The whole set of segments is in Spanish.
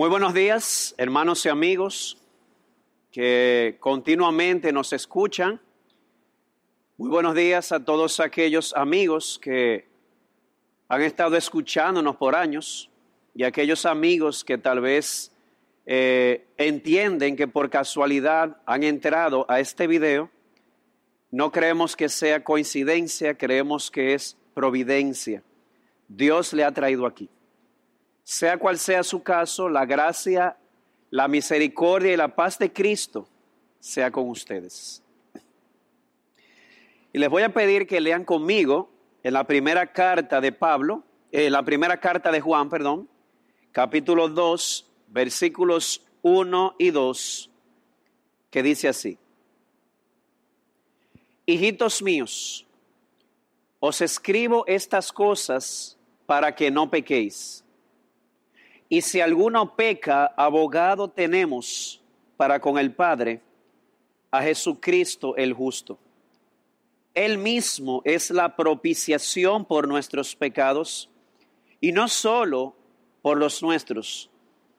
Muy buenos días, hermanos y amigos que continuamente nos escuchan. Muy buenos días a todos aquellos amigos que han estado escuchándonos por años y aquellos amigos que tal vez eh, entienden que por casualidad han entrado a este video. No creemos que sea coincidencia, creemos que es providencia. Dios le ha traído aquí. Sea cual sea su caso, la gracia, la misericordia y la paz de Cristo sea con ustedes. Y les voy a pedir que lean conmigo en la primera carta de Pablo, en eh, la primera carta de Juan, perdón, capítulo 2, versículos 1 y 2, que dice así. Hijitos míos, os escribo estas cosas para que no pequéis. Y si alguno peca, abogado tenemos para con el Padre, a Jesucristo el justo. Él mismo es la propiciación por nuestros pecados, y no solo por los nuestros,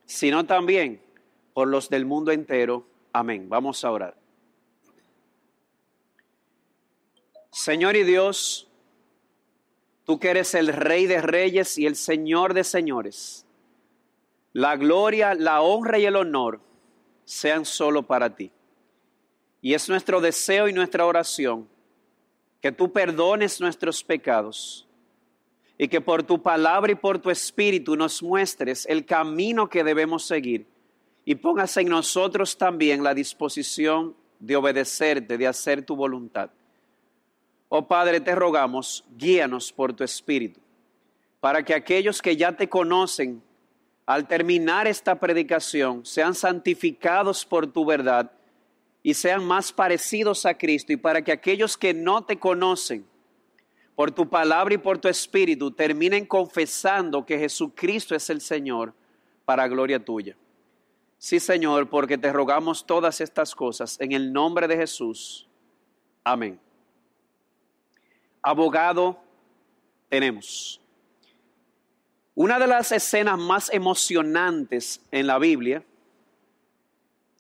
sino también por los del mundo entero. Amén. Vamos a orar. Señor y Dios, tú que eres el Rey de Reyes y el Señor de Señores la gloria, la honra y el honor sean solo para ti. Y es nuestro deseo y nuestra oración que tú perdones nuestros pecados y que por tu palabra y por tu espíritu nos muestres el camino que debemos seguir y pongas en nosotros también la disposición de obedecerte, de hacer tu voluntad. Oh Padre, te rogamos, guíanos por tu espíritu, para que aquellos que ya te conocen al terminar esta predicación, sean santificados por tu verdad y sean más parecidos a Cristo y para que aquellos que no te conocen por tu palabra y por tu espíritu terminen confesando que Jesucristo es el Señor para gloria tuya. Sí, Señor, porque te rogamos todas estas cosas en el nombre de Jesús. Amén. Abogado tenemos. Una de las escenas más emocionantes en la Biblia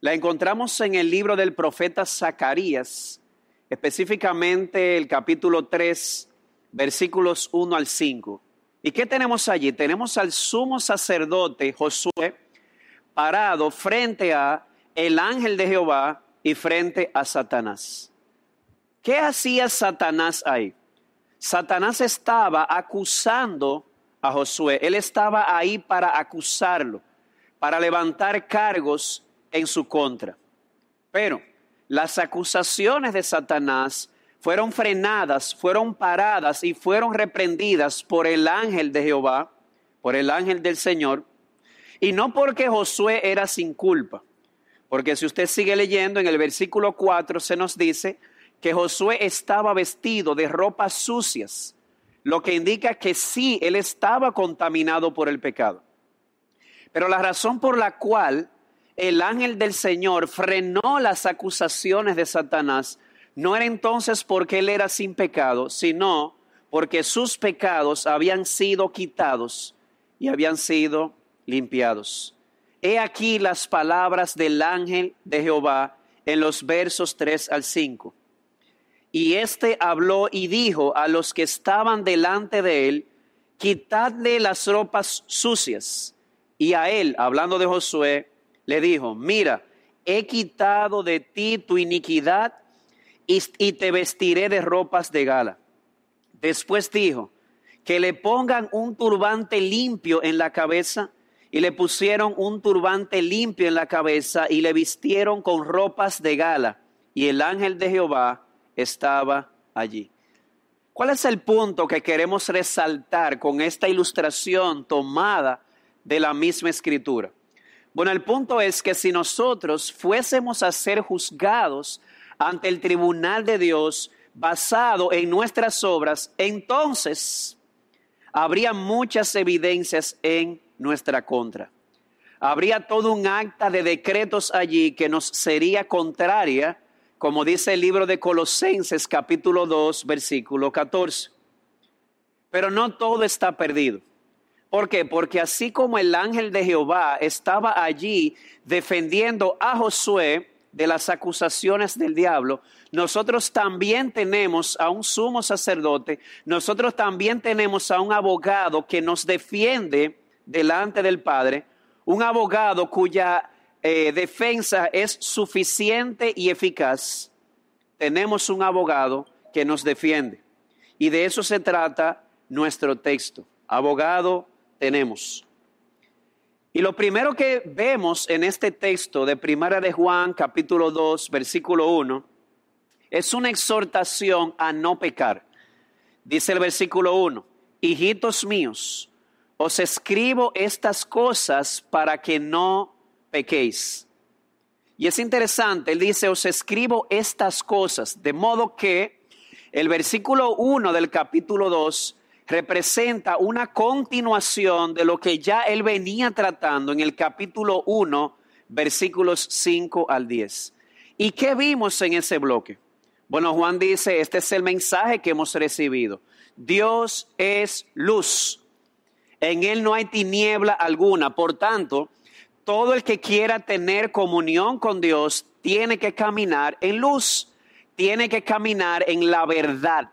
la encontramos en el libro del profeta Zacarías, específicamente el capítulo 3, versículos 1 al 5. ¿Y qué tenemos allí? Tenemos al sumo sacerdote Josué parado frente a el ángel de Jehová y frente a Satanás. ¿Qué hacía Satanás ahí? Satanás estaba acusando a Josué. Él estaba ahí para acusarlo, para levantar cargos en su contra. Pero las acusaciones de Satanás fueron frenadas, fueron paradas y fueron reprendidas por el ángel de Jehová, por el ángel del Señor, y no porque Josué era sin culpa, porque si usted sigue leyendo en el versículo 4 se nos dice que Josué estaba vestido de ropas sucias lo que indica que sí, él estaba contaminado por el pecado. Pero la razón por la cual el ángel del Señor frenó las acusaciones de Satanás no era entonces porque él era sin pecado, sino porque sus pecados habían sido quitados y habían sido limpiados. He aquí las palabras del ángel de Jehová en los versos 3 al 5. Y éste habló y dijo a los que estaban delante de él, quitadle las ropas sucias. Y a él, hablando de Josué, le dijo, mira, he quitado de ti tu iniquidad y, y te vestiré de ropas de gala. Después dijo, que le pongan un turbante limpio en la cabeza y le pusieron un turbante limpio en la cabeza y le vistieron con ropas de gala. Y el ángel de Jehová estaba allí. ¿Cuál es el punto que queremos resaltar con esta ilustración tomada de la misma escritura? Bueno, el punto es que si nosotros fuésemos a ser juzgados ante el tribunal de Dios basado en nuestras obras, entonces habría muchas evidencias en nuestra contra. Habría todo un acta de decretos allí que nos sería contraria como dice el libro de Colosenses capítulo 2, versículo 14. Pero no todo está perdido, ¿Por qué? Porque así como el ángel de Jehová estaba allí defendiendo a Josué de las acusaciones del diablo, nosotros también tenemos a un sumo sacerdote, nosotros también tenemos a un abogado que nos defiende delante del Padre, un abogado cuya eh, defensa es suficiente y eficaz. Tenemos un abogado que nos defiende. Y de eso se trata nuestro texto. Abogado tenemos. Y lo primero que vemos en este texto de Primera de Juan, capítulo 2, versículo 1, es una exhortación a no pecar. Dice el versículo 1, hijitos míos, os escribo estas cosas para que no pequéis. Y es interesante, él dice, os escribo estas cosas, de modo que el versículo 1 del capítulo 2 representa una continuación de lo que ya él venía tratando en el capítulo 1, versículos 5 al 10. ¿Y qué vimos en ese bloque? Bueno, Juan dice, este es el mensaje que hemos recibido. Dios es luz. En él no hay tiniebla alguna. Por tanto, todo el que quiera tener comunión con Dios tiene que caminar en luz, tiene que caminar en la verdad.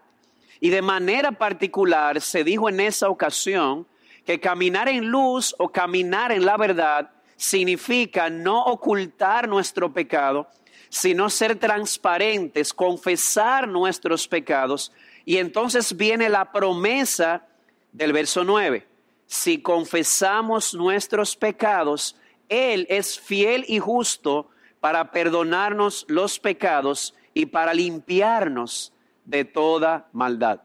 Y de manera particular se dijo en esa ocasión que caminar en luz o caminar en la verdad significa no ocultar nuestro pecado, sino ser transparentes, confesar nuestros pecados. Y entonces viene la promesa del verso 9. Si confesamos nuestros pecados, Él es fiel y justo para perdonarnos los pecados y para limpiarnos de toda maldad.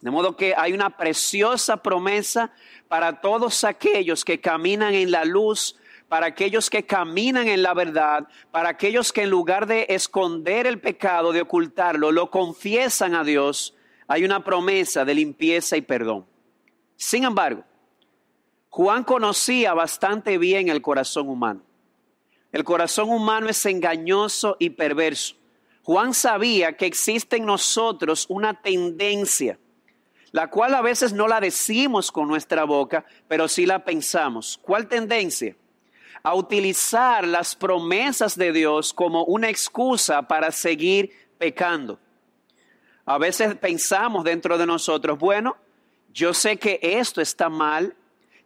De modo que hay una preciosa promesa para todos aquellos que caminan en la luz, para aquellos que caminan en la verdad, para aquellos que en lugar de esconder el pecado, de ocultarlo, lo confiesan a Dios, hay una promesa de limpieza y perdón. Sin embargo, Juan conocía bastante bien el corazón humano. El corazón humano es engañoso y perverso. Juan sabía que existe en nosotros una tendencia, la cual a veces no la decimos con nuestra boca, pero sí la pensamos. ¿Cuál tendencia? A utilizar las promesas de Dios como una excusa para seguir pecando. A veces pensamos dentro de nosotros, bueno, yo sé que esto está mal,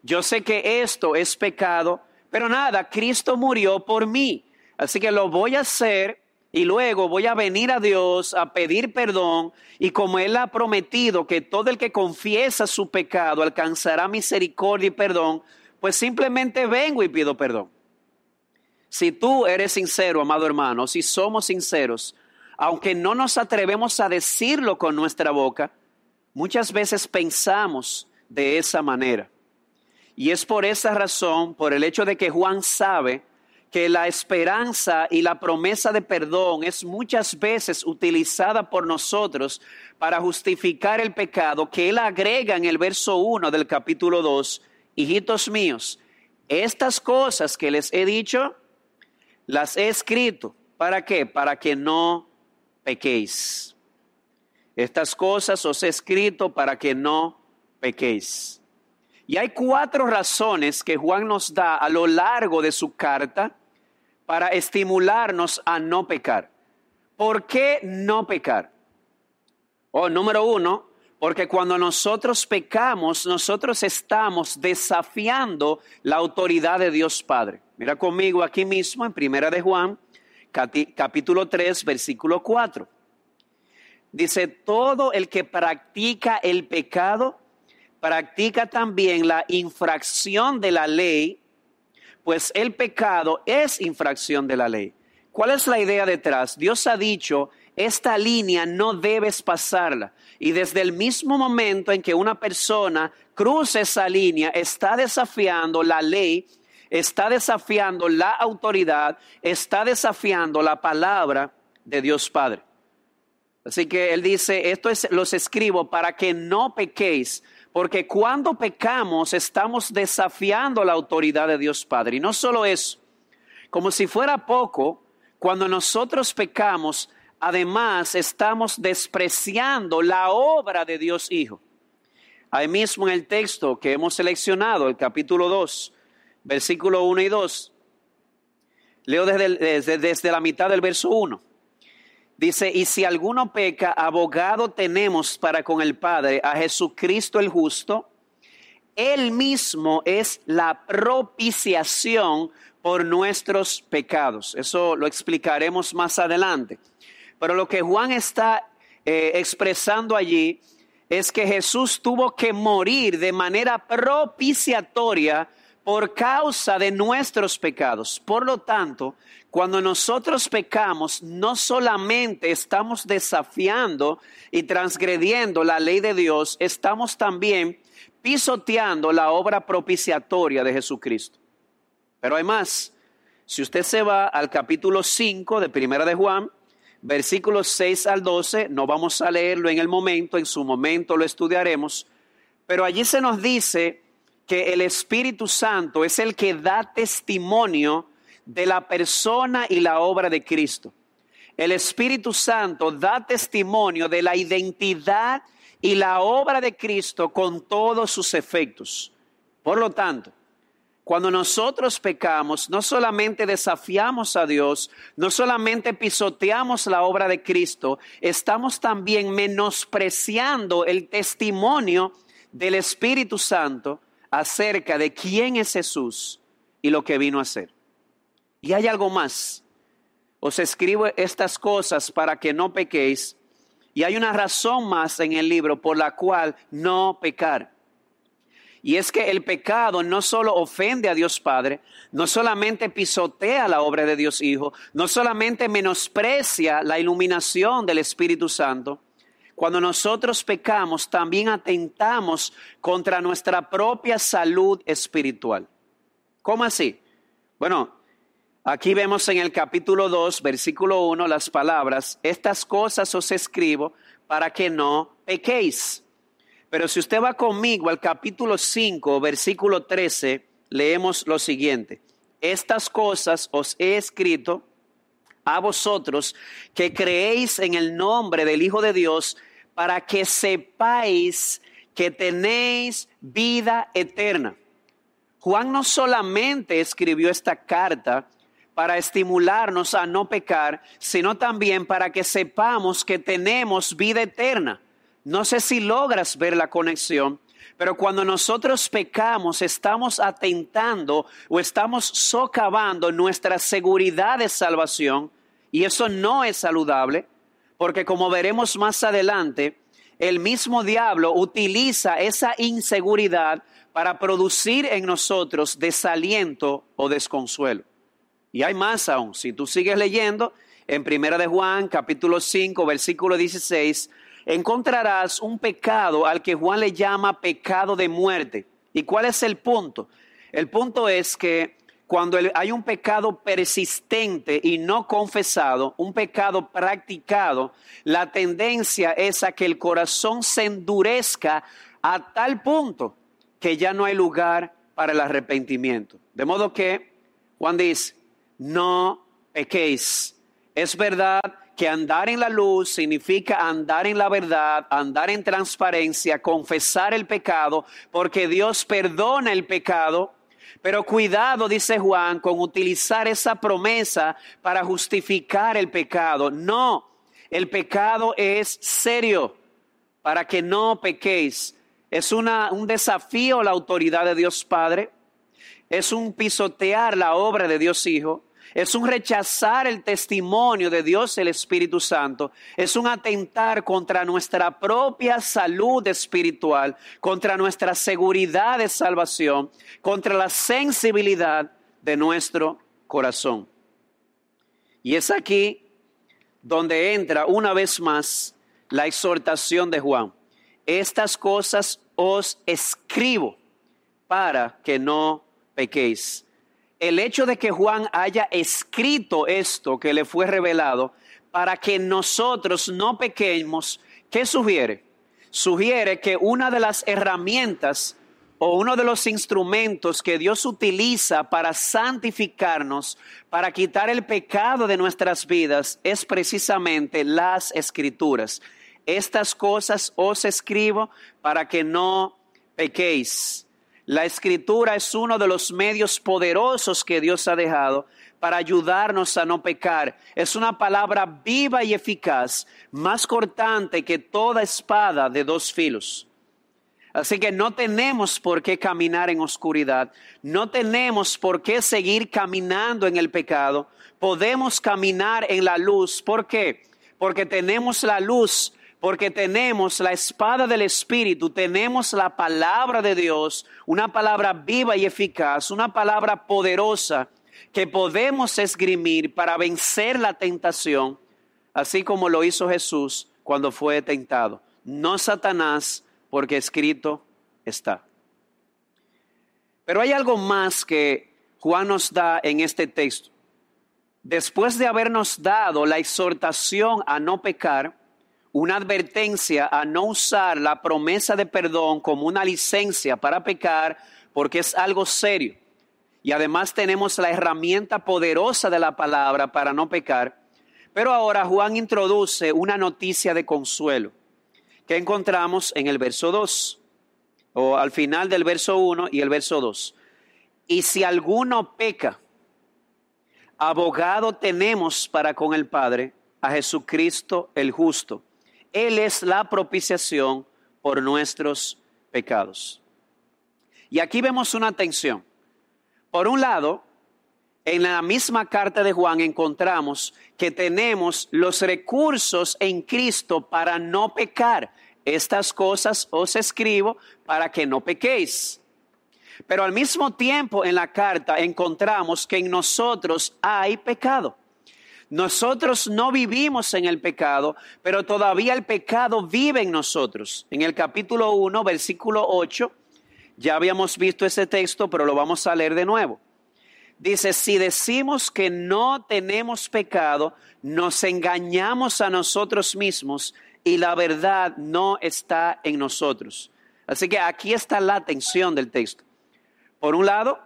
yo sé que esto es pecado, pero nada, Cristo murió por mí, así que lo voy a hacer y luego voy a venir a Dios a pedir perdón y como Él ha prometido que todo el que confiesa su pecado alcanzará misericordia y perdón, pues simplemente vengo y pido perdón. Si tú eres sincero, amado hermano, si somos sinceros, aunque no nos atrevemos a decirlo con nuestra boca, muchas veces pensamos de esa manera. Y es por esa razón, por el hecho de que Juan sabe que la esperanza y la promesa de perdón es muchas veces utilizada por nosotros para justificar el pecado, que él agrega en el verso 1 del capítulo 2, hijitos míos, estas cosas que les he dicho, las he escrito. ¿Para qué? Para que no pequéis. Estas cosas os he escrito para que no pequéis. Y hay cuatro razones que Juan nos da a lo largo de su carta para estimularnos a no pecar. ¿Por qué no pecar? Oh, número uno, porque cuando nosotros pecamos, nosotros estamos desafiando la autoridad de Dios Padre. Mira conmigo aquí mismo en Primera de Juan, capítulo 3, versículo 4. Dice, todo el que practica el pecado practica también la infracción de la ley, pues el pecado es infracción de la ley. ¿Cuál es la idea detrás? Dios ha dicho, esta línea no debes pasarla. Y desde el mismo momento en que una persona cruza esa línea, está desafiando la ley, está desafiando la autoridad, está desafiando la palabra de Dios Padre. Así que él dice, esto es, los escribo para que no pequéis porque cuando pecamos estamos desafiando la autoridad de Dios Padre. Y no solo eso, como si fuera poco, cuando nosotros pecamos, además estamos despreciando la obra de Dios Hijo. Ahí mismo en el texto que hemos seleccionado, el capítulo 2, versículo 1 y 2, leo desde, desde, desde la mitad del verso 1. Dice, y si alguno peca, abogado tenemos para con el Padre, a Jesucristo el justo. Él mismo es la propiciación por nuestros pecados. Eso lo explicaremos más adelante. Pero lo que Juan está eh, expresando allí es que Jesús tuvo que morir de manera propiciatoria por causa de nuestros pecados. Por lo tanto, cuando nosotros pecamos, no solamente estamos desafiando y transgrediendo la ley de Dios, estamos también pisoteando la obra propiciatoria de Jesucristo. Pero hay más. Si usted se va al capítulo 5 de Primera de Juan, versículos 6 al 12, no vamos a leerlo en el momento, en su momento lo estudiaremos, pero allí se nos dice que el Espíritu Santo es el que da testimonio de la persona y la obra de Cristo. El Espíritu Santo da testimonio de la identidad y la obra de Cristo con todos sus efectos. Por lo tanto, cuando nosotros pecamos, no solamente desafiamos a Dios, no solamente pisoteamos la obra de Cristo, estamos también menospreciando el testimonio del Espíritu Santo acerca de quién es Jesús y lo que vino a hacer. Y hay algo más. Os escribo estas cosas para que no pequéis. Y hay una razón más en el libro por la cual no pecar. Y es que el pecado no solo ofende a Dios Padre, no solamente pisotea la obra de Dios Hijo, no solamente menosprecia la iluminación del Espíritu Santo. Cuando nosotros pecamos, también atentamos contra nuestra propia salud espiritual. ¿Cómo así? Bueno, aquí vemos en el capítulo 2, versículo 1, las palabras, estas cosas os escribo para que no pequéis. Pero si usted va conmigo al capítulo 5, versículo 13, leemos lo siguiente. Estas cosas os he escrito a vosotros que creéis en el nombre del Hijo de Dios para que sepáis que tenéis vida eterna. Juan no solamente escribió esta carta para estimularnos a no pecar, sino también para que sepamos que tenemos vida eterna. No sé si logras ver la conexión, pero cuando nosotros pecamos estamos atentando o estamos socavando nuestra seguridad de salvación y eso no es saludable porque como veremos más adelante, el mismo diablo utiliza esa inseguridad para producir en nosotros desaliento o desconsuelo. Y hay más aún, si tú sigues leyendo en Primera de Juan capítulo 5 versículo 16, encontrarás un pecado al que Juan le llama pecado de muerte. ¿Y cuál es el punto? El punto es que cuando hay un pecado persistente y no confesado, un pecado practicado, la tendencia es a que el corazón se endurezca a tal punto que ya no hay lugar para el arrepentimiento. De modo que Juan dice, no pequéis. Es verdad que andar en la luz significa andar en la verdad, andar en transparencia, confesar el pecado, porque Dios perdona el pecado. Pero cuidado, dice Juan, con utilizar esa promesa para justificar el pecado. No, el pecado es serio para que no pequéis. Es una, un desafío a la autoridad de Dios Padre. Es un pisotear la obra de Dios Hijo es un rechazar el testimonio de Dios el Espíritu Santo, es un atentar contra nuestra propia salud espiritual, contra nuestra seguridad de salvación, contra la sensibilidad de nuestro corazón. Y es aquí donde entra una vez más la exhortación de Juan. Estas cosas os escribo para que no pequéis el hecho de que Juan haya escrito esto que le fue revelado para que nosotros no pequemos, ¿qué sugiere? Sugiere que una de las herramientas o uno de los instrumentos que Dios utiliza para santificarnos, para quitar el pecado de nuestras vidas, es precisamente las escrituras. Estas cosas os escribo para que no pequéis. La escritura es uno de los medios poderosos que Dios ha dejado para ayudarnos a no pecar. Es una palabra viva y eficaz, más cortante que toda espada de dos filos. Así que no tenemos por qué caminar en oscuridad, no tenemos por qué seguir caminando en el pecado, podemos caminar en la luz. ¿Por qué? Porque tenemos la luz, porque tenemos la espada del Espíritu, tenemos la palabra de Dios, una palabra viva y eficaz, una palabra poderosa que podemos esgrimir para vencer la tentación, así como lo hizo Jesús cuando fue tentado. No Satanás, porque escrito está. Pero hay algo más que Juan nos da en este texto. Después de habernos dado la exhortación a no pecar, una advertencia a no usar la promesa de perdón como una licencia para pecar, porque es algo serio y además tenemos la herramienta poderosa de la palabra para no pecar. Pero ahora Juan introduce una noticia de consuelo que encontramos en el verso 2, o al final del verso 1 y el verso 2. Y si alguno peca, abogado tenemos para con el Padre a Jesucristo el justo. Él es la propiciación por nuestros pecados. Y aquí vemos una tensión. Por un lado, en la misma carta de Juan encontramos que tenemos los recursos en Cristo para no pecar. Estas cosas os escribo para que no pequéis. Pero al mismo tiempo en la carta encontramos que en nosotros hay pecado. Nosotros no vivimos en el pecado, pero todavía el pecado vive en nosotros. En el capítulo 1, versículo 8, ya habíamos visto ese texto, pero lo vamos a leer de nuevo. Dice, si decimos que no tenemos pecado, nos engañamos a nosotros mismos y la verdad no está en nosotros. Así que aquí está la atención del texto. Por un lado,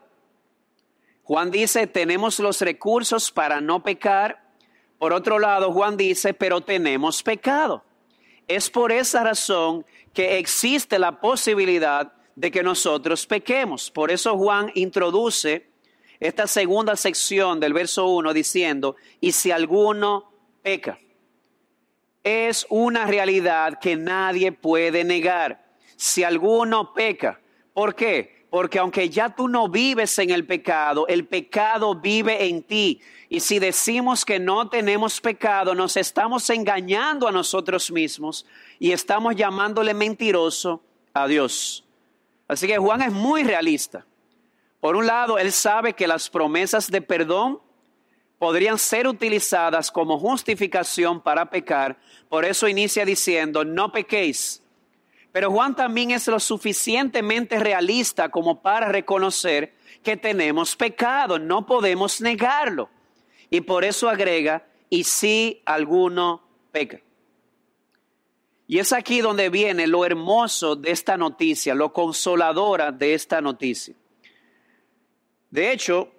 Juan dice, tenemos los recursos para no pecar. Por otro lado, Juan dice, pero tenemos pecado. Es por esa razón que existe la posibilidad de que nosotros pequemos. Por eso Juan introduce esta segunda sección del verso 1 diciendo, y si alguno peca, es una realidad que nadie puede negar. Si alguno peca, ¿por qué? Porque aunque ya tú no vives en el pecado, el pecado vive en ti. Y si decimos que no tenemos pecado, nos estamos engañando a nosotros mismos y estamos llamándole mentiroso a Dios. Así que Juan es muy realista. Por un lado, él sabe que las promesas de perdón podrían ser utilizadas como justificación para pecar. Por eso inicia diciendo, no pequéis. Pero Juan también es lo suficientemente realista como para reconocer que tenemos pecado, no podemos negarlo. Y por eso agrega, y si alguno peca. Y es aquí donde viene lo hermoso de esta noticia, lo consoladora de esta noticia. De hecho,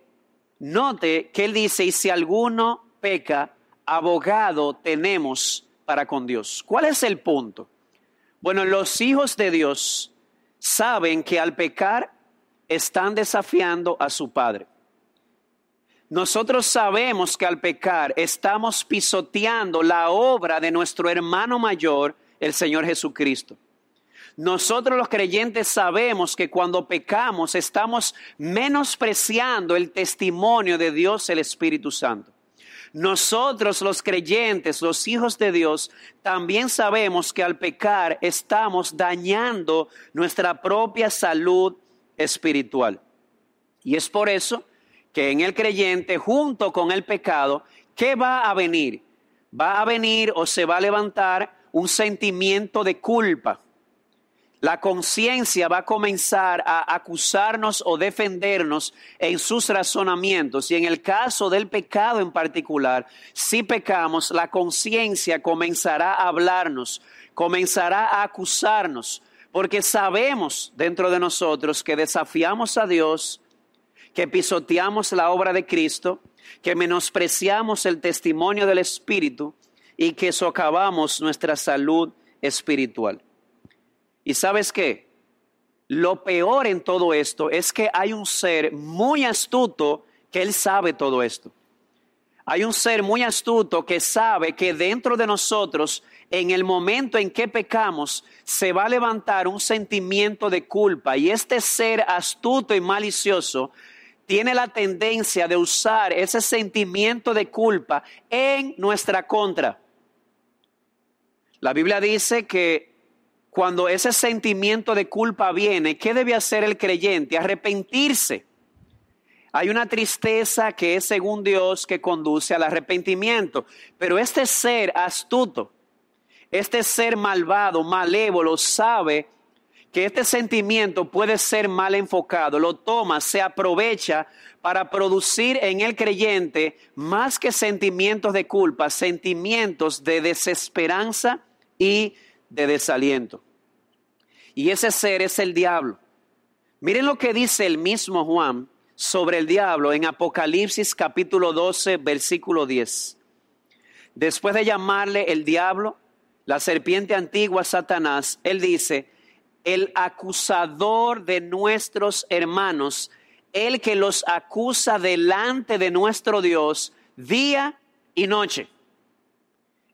note que él dice, y si alguno peca, abogado tenemos para con Dios. ¿Cuál es el punto? Bueno, los hijos de Dios saben que al pecar están desafiando a su Padre. Nosotros sabemos que al pecar estamos pisoteando la obra de nuestro hermano mayor el Señor Jesucristo. Nosotros los creyentes sabemos que cuando pecamos estamos menospreciando el testimonio de Dios el Espíritu Santo. Nosotros los creyentes, los hijos de Dios, también sabemos que al pecar estamos dañando nuestra propia salud espiritual. Y es por eso que en el creyente, junto con el pecado, ¿qué va a venir? Va a venir o se va a levantar un sentimiento de culpa. La conciencia va a comenzar a acusarnos o defendernos en sus razonamientos. Y en el caso del pecado en particular, si pecamos, la conciencia comenzará a hablarnos, comenzará a acusarnos, porque sabemos dentro de nosotros que desafiamos a Dios, que pisoteamos la obra de Cristo, que menospreciamos el testimonio del Espíritu y que socavamos nuestra salud espiritual. ¿Y sabes qué? lo peor en todo esto es que hay un ser muy astuto que él sabe todo esto. Hay un ser muy astuto que sabe que dentro de nosotros, en el momento en que pecamos, se va a levantar un sentimiento de culpa. Y este ser astuto y malicioso tiene la tendencia de usar ese sentimiento de culpa en nuestra contra. La Biblia dice que cuando ese sentimiento de culpa viene, ¿qué debe hacer el creyente? Arrepentirse. Hay una tristeza que es según Dios que conduce al arrepentimiento, pero este ser astuto, este ser malvado, malévolo, sabe que este sentimiento puede ser mal enfocado, lo toma, se aprovecha para producir en el creyente más que sentimientos de culpa, sentimientos de desesperanza y de desaliento. Y ese ser es el diablo. Miren lo que dice el mismo Juan sobre el diablo en Apocalipsis capítulo 12, versículo 10. Después de llamarle el diablo, la serpiente antigua Satanás, él dice, el acusador de nuestros hermanos, el que los acusa delante de nuestro Dios día y noche.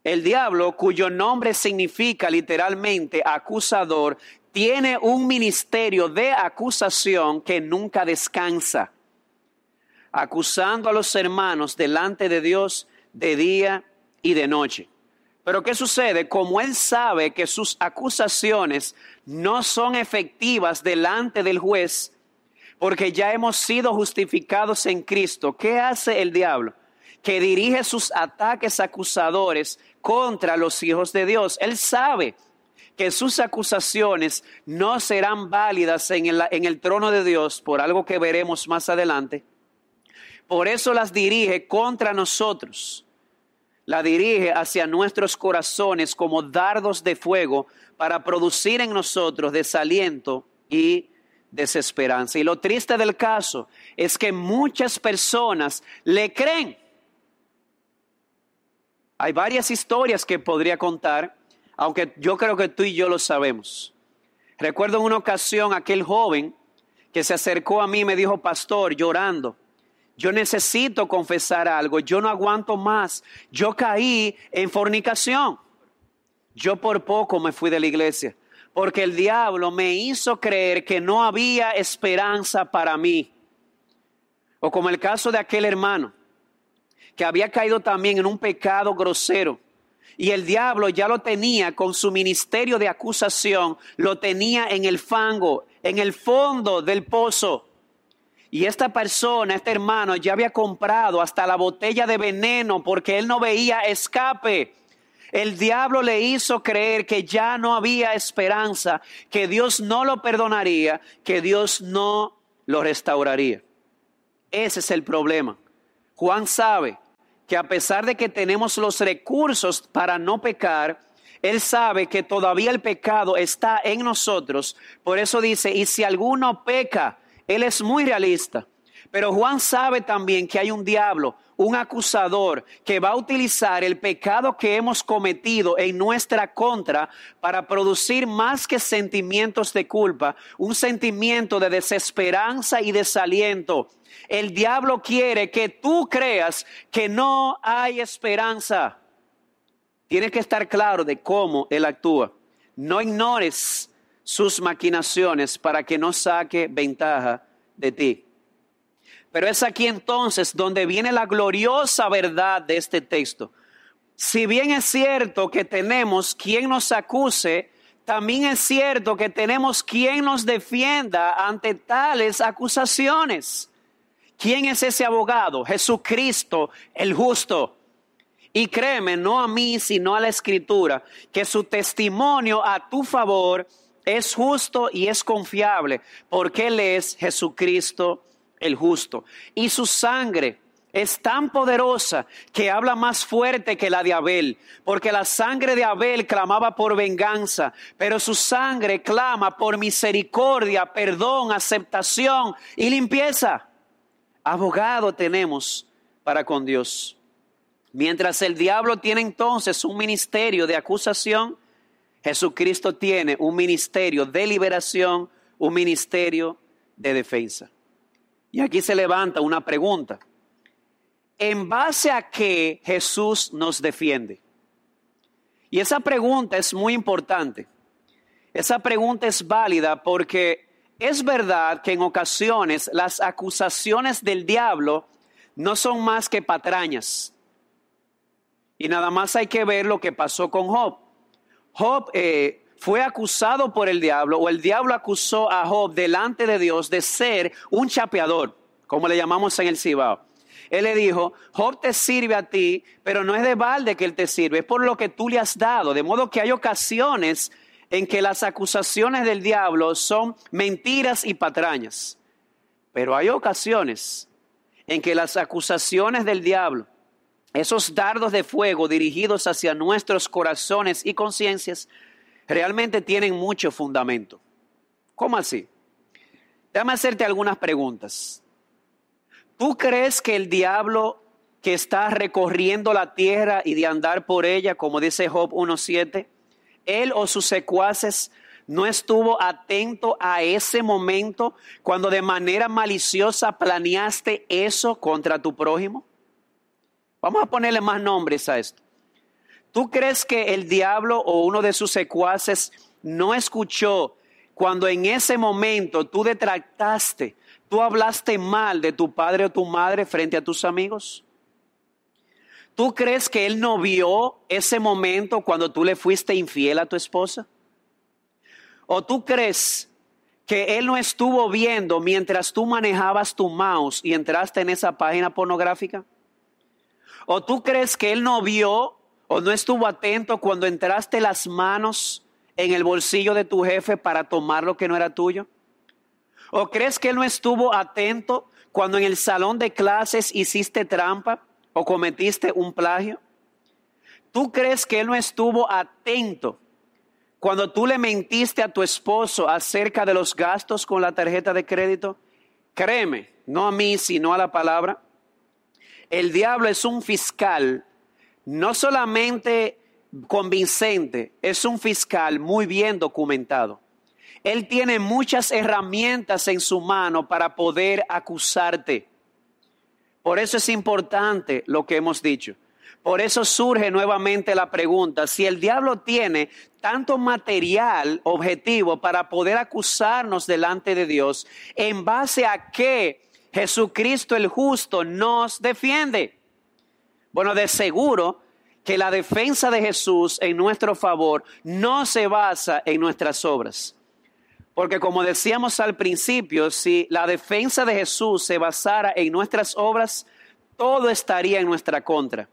El diablo, cuyo nombre significa literalmente acusador, tiene un ministerio de acusación que nunca descansa, acusando a los hermanos delante de Dios de día y de noche. Pero ¿qué sucede? Como él sabe que sus acusaciones no son efectivas delante del juez, porque ya hemos sido justificados en Cristo, ¿qué hace el diablo? Que dirige sus ataques acusadores contra los hijos de Dios. Él sabe que sus acusaciones no serán válidas en el, en el trono de Dios por algo que veremos más adelante. Por eso las dirige contra nosotros. La dirige hacia nuestros corazones como dardos de fuego para producir en nosotros desaliento y desesperanza. Y lo triste del caso es que muchas personas le creen. Hay varias historias que podría contar aunque yo creo que tú y yo lo sabemos. Recuerdo en una ocasión aquel joven que se acercó a mí y me dijo, pastor, llorando, yo necesito confesar algo, yo no aguanto más, yo caí en fornicación. Yo por poco me fui de la iglesia, porque el diablo me hizo creer que no había esperanza para mí. O como el caso de aquel hermano, que había caído también en un pecado grosero y el diablo ya lo tenía con su ministerio de acusación, lo tenía en el fango, en el fondo del pozo. Y esta persona, este hermano, ya había comprado hasta la botella de veneno porque él no veía escape. El diablo le hizo creer que ya no había esperanza, que Dios no lo perdonaría, que Dios no lo restauraría. Ese es el problema. Juan sabe que a pesar de que tenemos los recursos para no pecar, Él sabe que todavía el pecado está en nosotros. Por eso dice, y si alguno peca, Él es muy realista. Pero Juan sabe también que hay un diablo, un acusador, que va a utilizar el pecado que hemos cometido en nuestra contra para producir más que sentimientos de culpa, un sentimiento de desesperanza y desaliento el diablo quiere que tú creas que no hay esperanza. Tienes que estar claro de cómo él actúa. No ignores sus maquinaciones para que no saque ventaja de ti. Pero es aquí entonces donde viene la gloriosa verdad de este texto. Si bien es cierto que tenemos quien nos acuse, también es cierto que tenemos quien nos defienda ante tales acusaciones. ¿Quién es ese abogado? Jesucristo, el justo. Y créeme, no a mí, sino a la escritura, que su testimonio a tu favor es justo y es confiable, porque Él es Jesucristo el justo. Y su sangre es tan poderosa que habla más fuerte que la de Abel, porque la sangre de Abel clamaba por venganza, pero su sangre clama por misericordia, perdón, aceptación y limpieza abogado tenemos para con Dios. Mientras el diablo tiene entonces un ministerio de acusación, Jesucristo tiene un ministerio de liberación, un ministerio de defensa. Y aquí se levanta una pregunta. ¿En base a qué Jesús nos defiende? Y esa pregunta es muy importante. Esa pregunta es válida porque es verdad que en ocasiones las acusaciones del diablo no son más que patrañas. Y nada más hay que ver lo que pasó con Job. Job eh, fue acusado por el diablo, o el diablo acusó a Job delante de Dios de ser un chapeador, como le llamamos en el Cibao. Él le dijo, Job te sirve a ti, pero no es de balde que él te sirve, es por lo que tú le has dado. De modo que hay ocasiones en que las acusaciones del diablo son mentiras y patrañas. Pero hay ocasiones en que las acusaciones del diablo, esos dardos de fuego dirigidos hacia nuestros corazones y conciencias, realmente tienen mucho fundamento. ¿Cómo así? Déjame hacerte algunas preguntas. ¿Tú crees que el diablo que está recorriendo la tierra y de andar por ella, como dice Job 1.7, él o sus secuaces no estuvo atento a ese momento cuando de manera maliciosa planeaste eso contra tu prójimo? Vamos a ponerle más nombres a esto. ¿Tú crees que el diablo o uno de sus secuaces no escuchó cuando en ese momento tú detractaste, tú hablaste mal de tu padre o tu madre frente a tus amigos? ¿Tú crees que él no vio ese momento cuando tú le fuiste infiel a tu esposa? ¿O tú crees que él no estuvo viendo mientras tú manejabas tu mouse y entraste en esa página pornográfica? ¿O tú crees que él no vio ¿O no estuvo atento cuando entraste las manos en el bolsillo de tu jefe para tomar lo que no era tuyo? ¿O crees que él no estuvo atento cuando en el salón de clases hiciste trampa o cometiste un plagio? ¿Tú crees que él no estuvo atento cuando tú le mentiste a tu esposo acerca de los gastos con la tarjeta de crédito? Créeme, no a mí, sino a la palabra. El diablo es un fiscal no solamente convincente, es un fiscal muy bien documentado. Él tiene muchas herramientas en su mano para poder acusarte. Por eso es importante lo que hemos dicho. Por eso surge nuevamente la pregunta, si el diablo tiene tanto material objetivo para poder acusarnos delante de Dios, ¿en base a qué Jesucristo el justo nos defiende? Bueno, de seguro que la defensa de Jesús en nuestro favor no se basa en nuestras obras. Porque como decíamos al principio, si la defensa de Jesús se basara en nuestras obras, todo estaría en nuestra contra.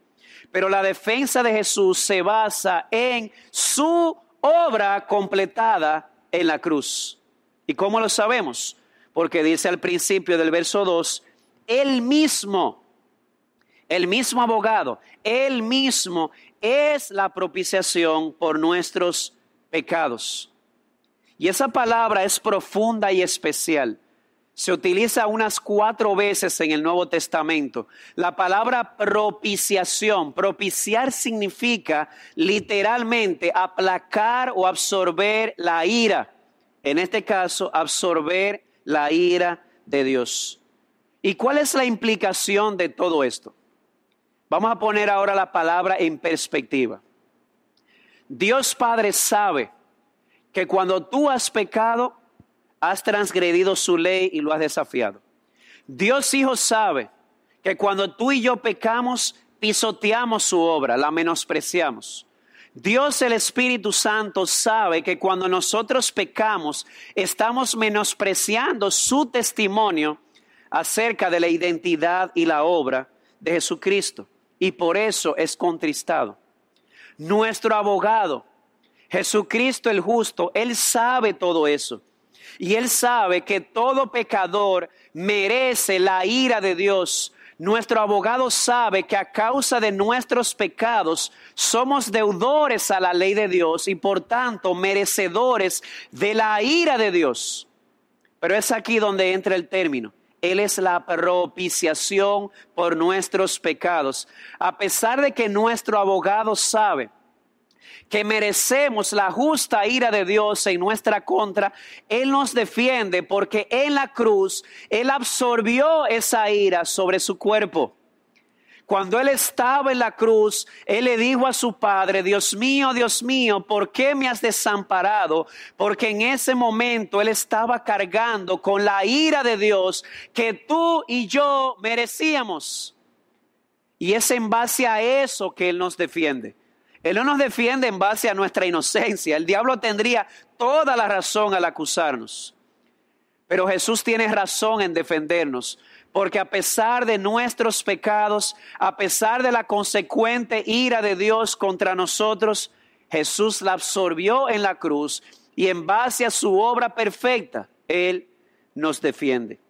Pero la defensa de Jesús se basa en su obra completada en la cruz. ¿Y cómo lo sabemos? Porque dice al principio del verso 2, Él mismo el mismo abogado, él mismo es la propiciación por nuestros pecados. Y esa palabra es profunda y especial. Se utiliza unas cuatro veces en el Nuevo Testamento. La palabra propiciación, propiciar significa literalmente aplacar o absorber la ira. En este caso, absorber la ira de Dios. ¿Y cuál es la implicación de todo esto? Vamos a poner ahora la palabra en perspectiva. Dios Padre sabe que cuando tú has pecado, has transgredido su ley y lo has desafiado. Dios Hijo sabe que cuando tú y yo pecamos, pisoteamos su obra, la menospreciamos. Dios el Espíritu Santo sabe que cuando nosotros pecamos, estamos menospreciando su testimonio acerca de la identidad y la obra de Jesucristo y por eso es contristado. Nuestro abogado, Jesucristo el justo, Él sabe todo eso. Y Él sabe que todo pecador merece la ira de Dios. Nuestro abogado sabe que a causa de nuestros pecados somos deudores a la ley de Dios y por tanto merecedores de la ira de Dios. Pero es aquí donde entra el término. Él es la propiciación por nuestros pecados. A pesar de que nuestro abogado sabe que merecemos la justa ira de Dios en nuestra contra, Él nos defiende porque en la cruz Él absorbió esa ira sobre su cuerpo. Cuando Él estaba en la cruz, Él le dijo a su Padre, Dios mío, Dios mío, ¿por qué me has desamparado? Porque en ese momento Él estaba cargando con la ira de Dios que tú y yo merecíamos. Y es en base a eso que Él nos defiende. Él no nos defiende en base a nuestra inocencia. El diablo tendría toda la razón al acusarnos. Pero Jesús tiene razón en defendernos porque a pesar de nuestros pecados, a pesar de la consecuente ira de Dios contra nosotros, Jesús la absorbió en la cruz y en base a su obra perfecta, Él nos defiende.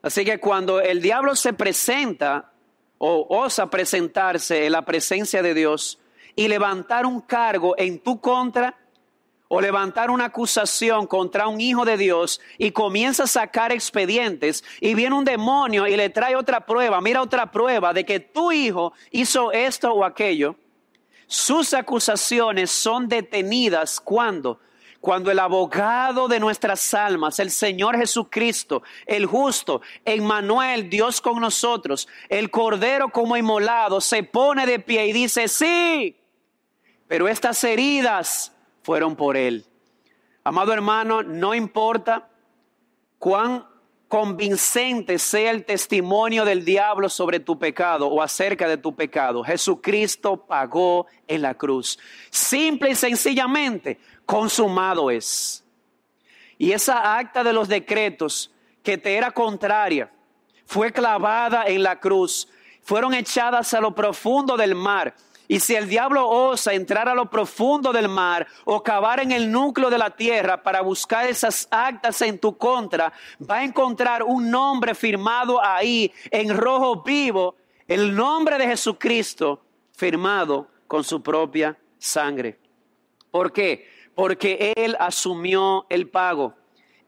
Así que cuando el diablo se presenta o osa presentarse en la presencia de Dios y levantar un cargo en tu contra, o levantar una acusación contra un hijo de Dios y comienza a sacar expedientes y viene un demonio y le trae otra prueba, mira otra prueba de que tu hijo hizo esto o aquello, sus acusaciones son detenidas cuando cuando el abogado de nuestras almas, el Señor Jesucristo, el justo, Emmanuel, Dios con nosotros, el Cordero como inmolado, se pone de pie y dice, sí, pero estas heridas fueron por Él. Amado hermano, no importa cuán convincente sea el testimonio del diablo sobre tu pecado o acerca de tu pecado, Jesucristo pagó en la cruz. Simple y sencillamente, consumado es. Y esa acta de los decretos que te era contraria fue clavada en la cruz, fueron echadas a lo profundo del mar y si el diablo osa entrar a lo profundo del mar o cavar en el núcleo de la tierra para buscar esas actas en tu contra, va a encontrar un nombre firmado ahí en rojo vivo, el nombre de Jesucristo firmado con su propia sangre. ¿Por qué? Porque Él asumió el pago.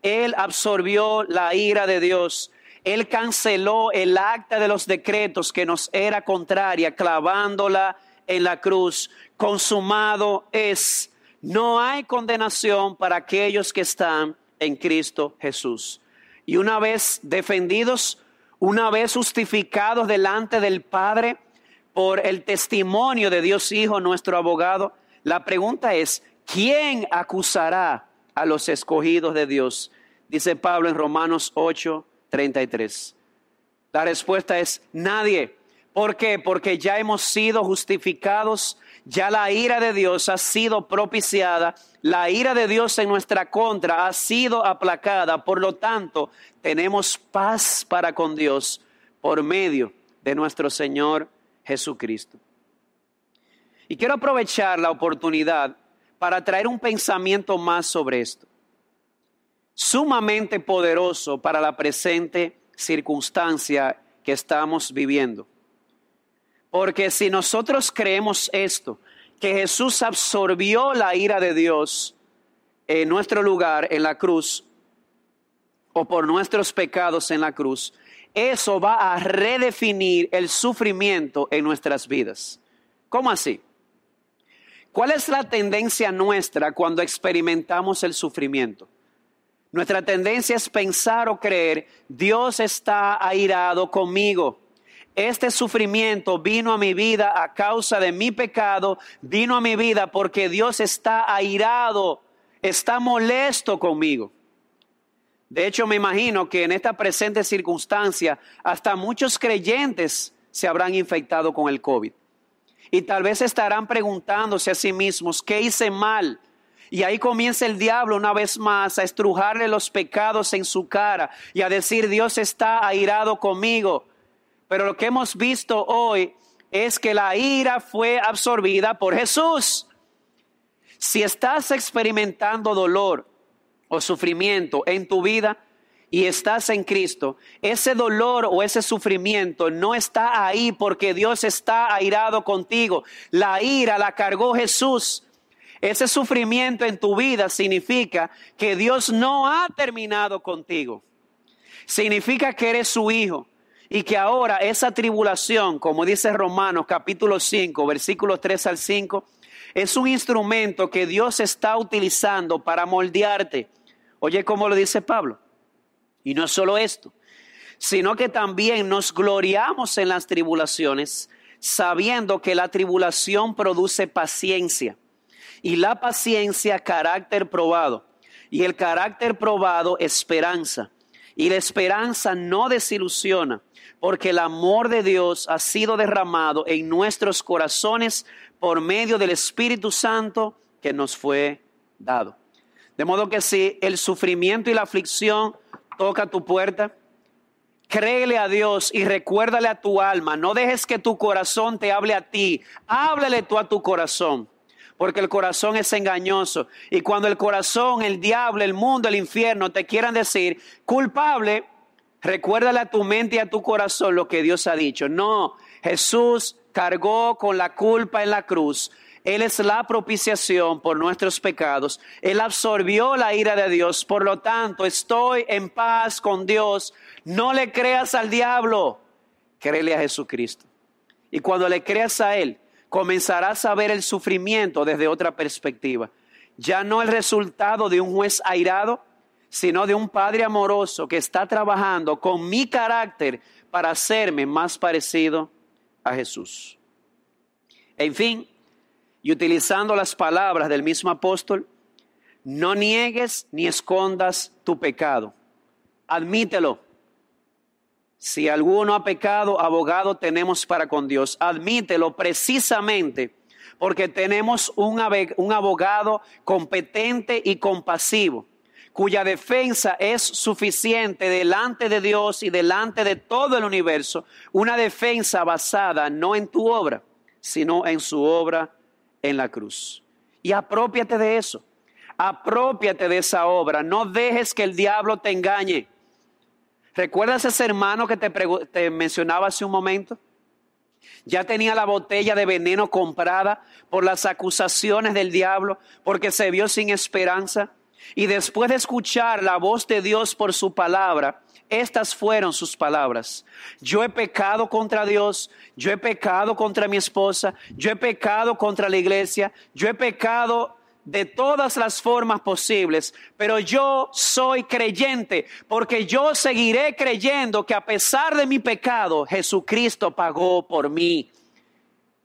Él absorbió la ira de Dios. Él canceló el acta de los decretos que nos era contraria, clavándola en la cruz, consumado es. No hay condenación para aquellos que están en Cristo Jesús. Y una vez defendidos, una vez justificados delante del Padre por el testimonio de Dios Hijo, nuestro abogado, la pregunta es, ¿quién acusará a los escogidos de Dios? Dice Pablo en Romanos 8, 33. La respuesta es nadie. ¿Por qué? Porque ya hemos sido justificados, ya la ira de Dios ha sido propiciada, la ira de Dios en nuestra contra ha sido aplacada, por lo tanto tenemos paz para con Dios por medio de nuestro Señor Jesucristo. Y quiero aprovechar la oportunidad para traer un pensamiento más sobre esto, sumamente poderoso para la presente circunstancia que estamos viviendo. Porque si nosotros creemos esto, que Jesús absorbió la ira de Dios en nuestro lugar en la cruz, o por nuestros pecados en la cruz, eso va a redefinir el sufrimiento en nuestras vidas. ¿Cómo así? ¿Cuál es la tendencia nuestra cuando experimentamos el sufrimiento? Nuestra tendencia es pensar o creer, Dios está airado conmigo este sufrimiento vino a mi vida a causa de mi pecado, vino a mi vida porque Dios está airado, está molesto conmigo. De hecho, me imagino que en esta presente circunstancia hasta muchos creyentes se habrán infectado con el COVID. Y tal vez estarán preguntándose a sí mismos, ¿qué hice mal? Y ahí comienza el diablo una vez más a estrujarle los pecados en su cara y a decir, Dios está airado conmigo. Pero lo que hemos visto hoy es que la ira fue absorbida por Jesús. Si estás experimentando dolor o sufrimiento en tu vida y estás en Cristo, ese dolor o ese sufrimiento no está ahí porque Dios está airado contigo. La ira la cargó Jesús. Ese sufrimiento en tu vida significa que Dios no ha terminado contigo. Significa que eres su hijo y que ahora esa tribulación, como dice Romanos capítulo 5, versículos 3 al 5, es un instrumento que Dios está utilizando para moldearte. Oye, ¿cómo lo dice Pablo? Y no solo esto, sino que también nos gloriamos en las tribulaciones, sabiendo que la tribulación produce paciencia y la paciencia carácter probado y el carácter probado esperanza. Y la esperanza no desilusiona, porque el amor de Dios ha sido derramado en nuestros corazones por medio del Espíritu Santo que nos fue dado. De modo que si el sufrimiento y la aflicción toca tu puerta, créele a Dios y recuérdale a tu alma. No dejes que tu corazón te hable a ti. Háblale tú a tu corazón. Porque el corazón es engañoso. Y cuando el corazón, el diablo, el mundo, el infierno te quieran decir culpable, recuérdale a tu mente y a tu corazón lo que Dios ha dicho. No, Jesús cargó con la culpa en la cruz él es la propiciación por nuestros pecados. Él absorbió la ira de Dios. Por lo tanto, estoy en paz con Dios. No le creas al diablo. Créele a Jesucristo. Y cuando le creas a Él, comenzarás a ver el sufrimiento desde otra perspectiva. Ya no el resultado de un juez airado, sino de un Padre amoroso que está trabajando con mi carácter para hacerme más parecido a Jesús. En fin, y utilizando las palabras del mismo apóstol, no niegues ni escondas tu pecado. Admítelo. Si alguno ha pecado, abogado tenemos para con Dios. Admítelo precisamente porque tenemos un, abogado competente y compasivo cuya defensa es suficiente delante de Dios y delante de todo el universo, una defensa basada no en tu obra, sino en su obra en la cruz. Y apropiate de eso. Apropiate de esa obra. No dejes que el diablo te engañe. ¿Recuerdas ese hermano que te, mencionaba hace un momento? Ya tenía la botella de veneno comprada por las acusaciones del diablo, porque se vio sin esperanza. Y después de escuchar la voz de Dios por su palabra, estas fueron sus palabras. Yo he pecado contra Dios, yo he pecado contra mi esposa, yo he pecado contra la iglesia, yo he pecado de todas las formas posibles, pero yo soy creyente porque yo seguiré creyendo que a pesar de mi pecado, Jesucristo pagó por mí.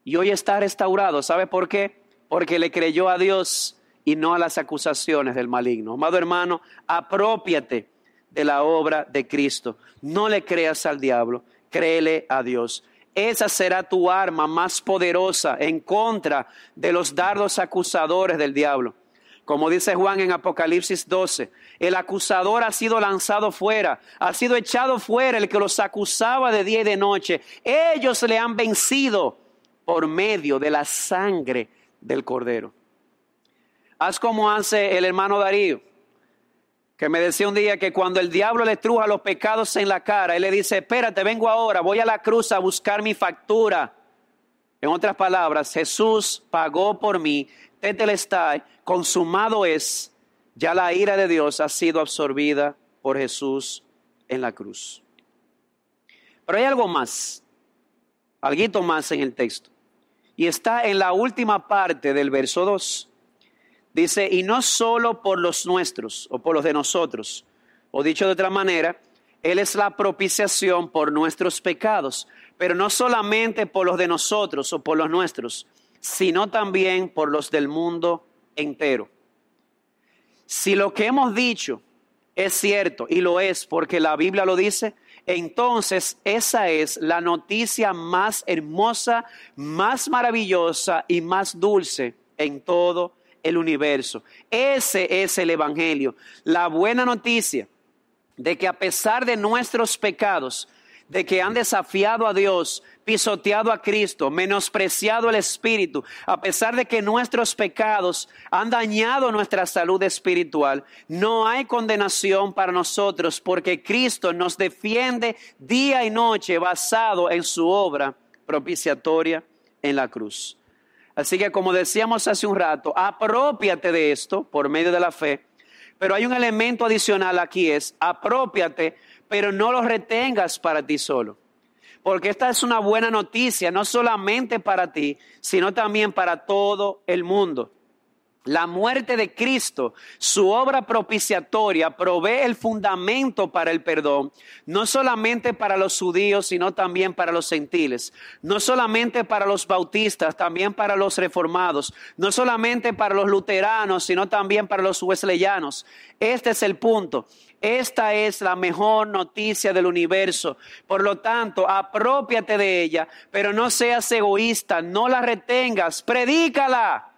Y hoy está restaurado. ¿Sabe por qué? Porque le creyó a Dios y no a las acusaciones del maligno. Amado hermano, apropiate de la obra de Cristo. No le creas al diablo, créele a Dios. Esa será tu arma más poderosa en contra de los dardos acusadores del diablo. Como dice Juan en Apocalipsis 12, el acusador ha sido lanzado fuera, ha sido echado fuera el que los acusaba de día y de noche. Ellos le han vencido por medio de la sangre del cordero. Haz como hace el hermano Darío que me decía un día que cuando el diablo le truja los pecados en la cara, él le dice, espérate, vengo ahora, voy a la cruz a buscar mi factura. En otras palabras, Jesús pagó por mí, tetelestai, consumado es, ya la ira de Dios ha sido absorbida por Jesús en la cruz. Pero hay algo más, algo más en el texto, y está en la última parte del verso 2. Dice, y no solo por los nuestros o por los de nosotros, o dicho de otra manera, Él es la propiciación por nuestros pecados, pero no solamente por los de nosotros o por los nuestros, sino también por los del mundo entero. Si lo que hemos dicho es cierto, y lo es porque la Biblia lo dice, entonces esa es la noticia más hermosa, más maravillosa y más dulce en todo el universo. Ese es el Evangelio. La buena noticia de que a pesar de nuestros pecados, de que han desafiado a Dios, pisoteado a Cristo, menospreciado el Espíritu, a pesar de que nuestros pecados han dañado nuestra salud espiritual, no hay condenación para nosotros porque Cristo nos defiende día y noche basado en su obra propiciatoria en la cruz. Así que como decíamos hace un rato, apropiate de esto por medio de la fe. Pero hay un elemento adicional aquí, es apropiate, pero no lo retengas para ti solo. porque esta es una buena noticia, no solamente para ti, sino también para todo el mundo. La muerte de Cristo, su obra propiciatoria, provee el fundamento para el perdón, no solamente para los judíos, sino también para los gentiles, no solamente para los bautistas, también para los reformados, no solamente para los luteranos, sino también para los wesleyanos. Este es el punto. Esta es la mejor noticia del universo. Por lo tanto, apropiate de ella, pero no seas egoísta, no la retengas, predícala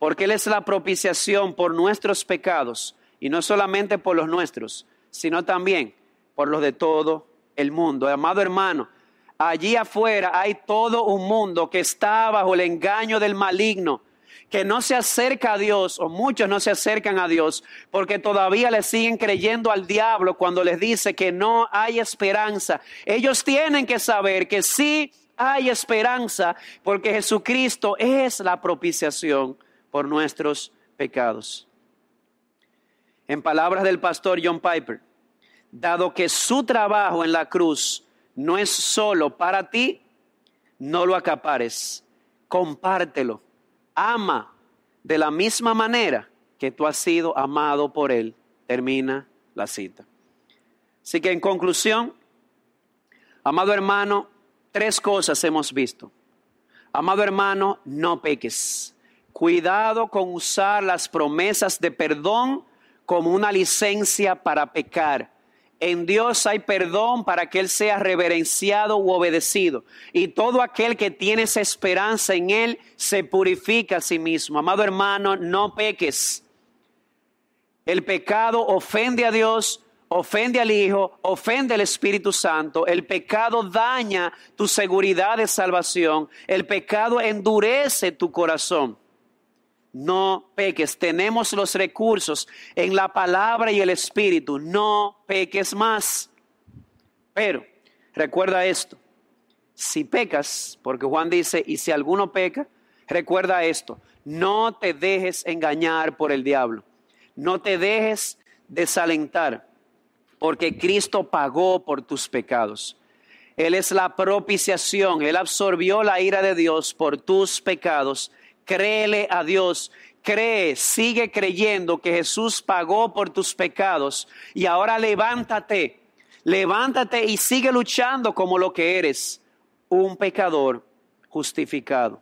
porque Él es la propiciación por nuestros pecados, y no solamente por los nuestros, sino también por los de todo el mundo. Amado hermano, allí afuera hay todo un mundo que está bajo el engaño del maligno, que no se acerca a Dios, o muchos no se acercan a Dios, porque todavía le siguen creyendo al diablo cuando les dice que no hay esperanza. Ellos tienen que saber que sí hay esperanza, porque Jesucristo es la propiciación por nuestros pecados. En palabras del pastor John Piper, dado que su trabajo en la cruz no es solo para ti, no lo acapares, compártelo, ama de la misma manera que tú has sido amado por Él. Termina la cita. Así que en conclusión, amado hermano, tres cosas hemos visto. Amado hermano, no peques. Cuidado con usar las promesas de perdón como una licencia para pecar. En Dios hay perdón para que Él sea reverenciado u obedecido. Y todo aquel que tiene esa esperanza en Él se purifica a sí mismo. Amado hermano, no peques. El pecado ofende a Dios, ofende al Hijo, ofende al Espíritu Santo. El pecado daña tu seguridad de salvación. El pecado endurece tu corazón no peques. Tenemos los recursos en la palabra y el espíritu. No peques más. Pero recuerda esto. Si pecas, porque Juan dice, y si alguno peca, recuerda esto. No te dejes engañar por el diablo. No te dejes desalentar, porque Cristo pagó por tus pecados. Él es la propiciación. Él absorbió la ira de Dios por tus pecados créele a Dios. Cree, sigue creyendo que Jesús pagó por tus pecados y ahora levántate, levántate y sigue luchando como lo que eres, un pecador justificado.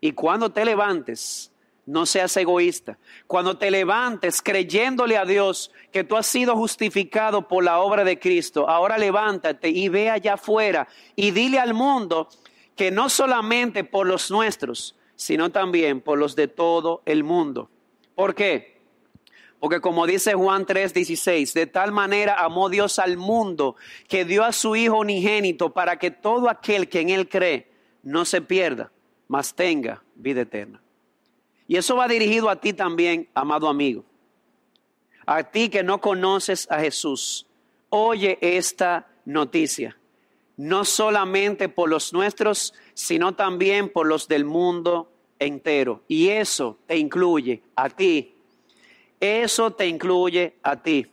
Y cuando te levantes, no seas egoísta. Cuando te levantes creyéndole a Dios que tú has sido justificado por la obra de Cristo, ahora levántate y ve allá afuera y dile al mundo que no solamente por los nuestros, sino también por los de todo el mundo. ¿Por qué? Porque como dice Juan 3:16, de tal manera amó Dios al mundo que dio a su Hijo unigénito para que todo aquel que en Él cree no se pierda, mas tenga vida eterna. Y eso va dirigido a ti también, amado amigo. A ti que no conoces a Jesús, oye esta noticia no solamente por los nuestros, sino también por los del mundo entero. Y eso te incluye a ti. Eso te incluye a ti.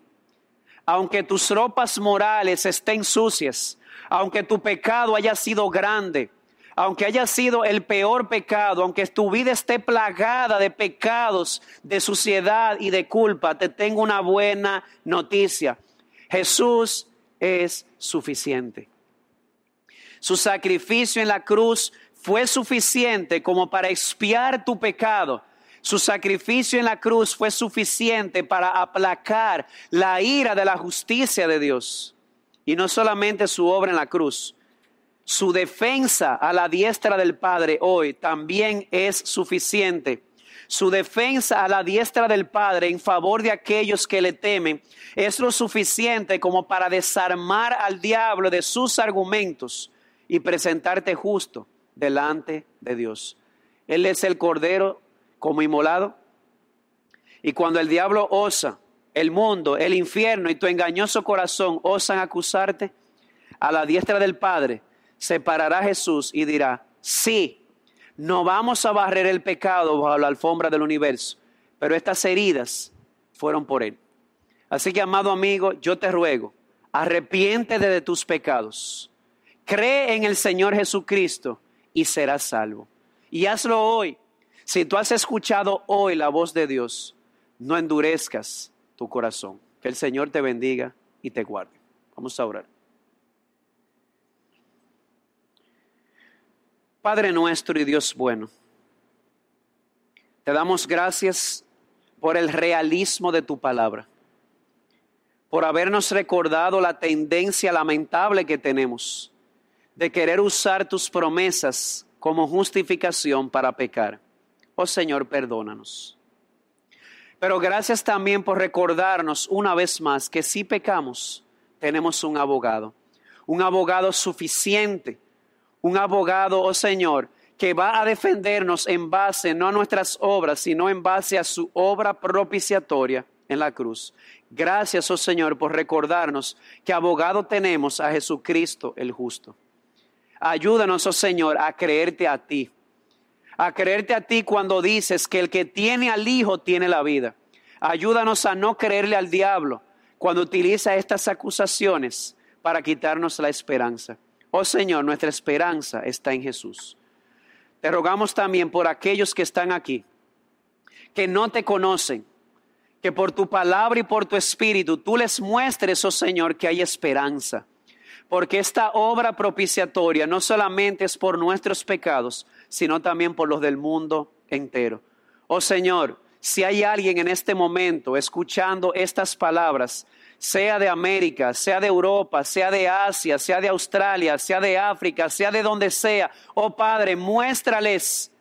Aunque tus ropas morales estén sucias, aunque tu pecado haya sido grande, aunque haya sido el peor pecado, aunque tu vida esté plagada de pecados, de suciedad y de culpa, te tengo una buena noticia. Jesús es suficiente. Su sacrificio en la cruz fue suficiente como para expiar tu pecado. Su sacrificio en la cruz fue suficiente para aplacar la ira de la justicia de Dios. Y no solamente su obra en la cruz, su defensa a la diestra del Padre hoy también es suficiente. Su defensa a la diestra del Padre en favor de aquellos que le temen es lo suficiente como para desarmar al diablo de sus argumentos y presentarte justo delante de Dios. Él es el cordero como inmolado. Y cuando el diablo osa, el mundo, el infierno y tu engañoso corazón osan acusarte, a la diestra del Padre se parará Jesús y dirá, sí, no vamos a barrer el pecado bajo la alfombra del universo, pero estas heridas fueron por Él. Así que, amado amigo, yo te ruego, arrepiéntete de tus pecados Cree en el Señor Jesucristo y serás salvo. Y hazlo hoy. Si tú has escuchado hoy la voz de Dios, no endurezcas tu corazón. Que el Señor te bendiga y te guarde. Vamos a orar. Padre nuestro y Dios bueno, te damos gracias por el realismo de tu palabra, por habernos recordado la tendencia lamentable que tenemos de querer usar tus promesas como justificación para pecar. Oh Señor, perdónanos. Pero gracias también por recordarnos una vez más que si pecamos, tenemos un abogado, un abogado suficiente, un abogado, oh Señor, que va a defendernos en base no a nuestras obras, sino en base a su obra propiciatoria en la cruz. Gracias, oh Señor, por recordarnos que abogado tenemos a Jesucristo el justo. Ayúdanos, oh Señor, a creerte a ti, a creerte a ti cuando dices que el que tiene al Hijo tiene la vida. Ayúdanos a no creerle al diablo cuando utiliza estas acusaciones para quitarnos la esperanza. Oh Señor, nuestra esperanza está en Jesús. Te rogamos también por aquellos que están aquí, que no te conocen, que por tu palabra y por tu espíritu tú les muestres, oh Señor, que hay esperanza. Porque esta obra propiciatoria no solamente es por nuestros pecados, sino también por los del mundo entero. Oh Señor, si hay alguien en este momento escuchando estas palabras, sea de América, sea de Europa, sea de Asia, sea de Australia, sea de África, sea de donde sea. Oh Padre, muéstrales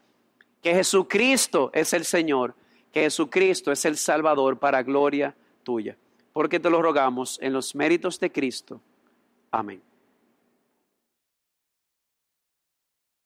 que Jesucristo es el Señor, que Jesucristo es el Salvador para gloria tuya. Porque te lo rogamos en los méritos de Cristo. Amén.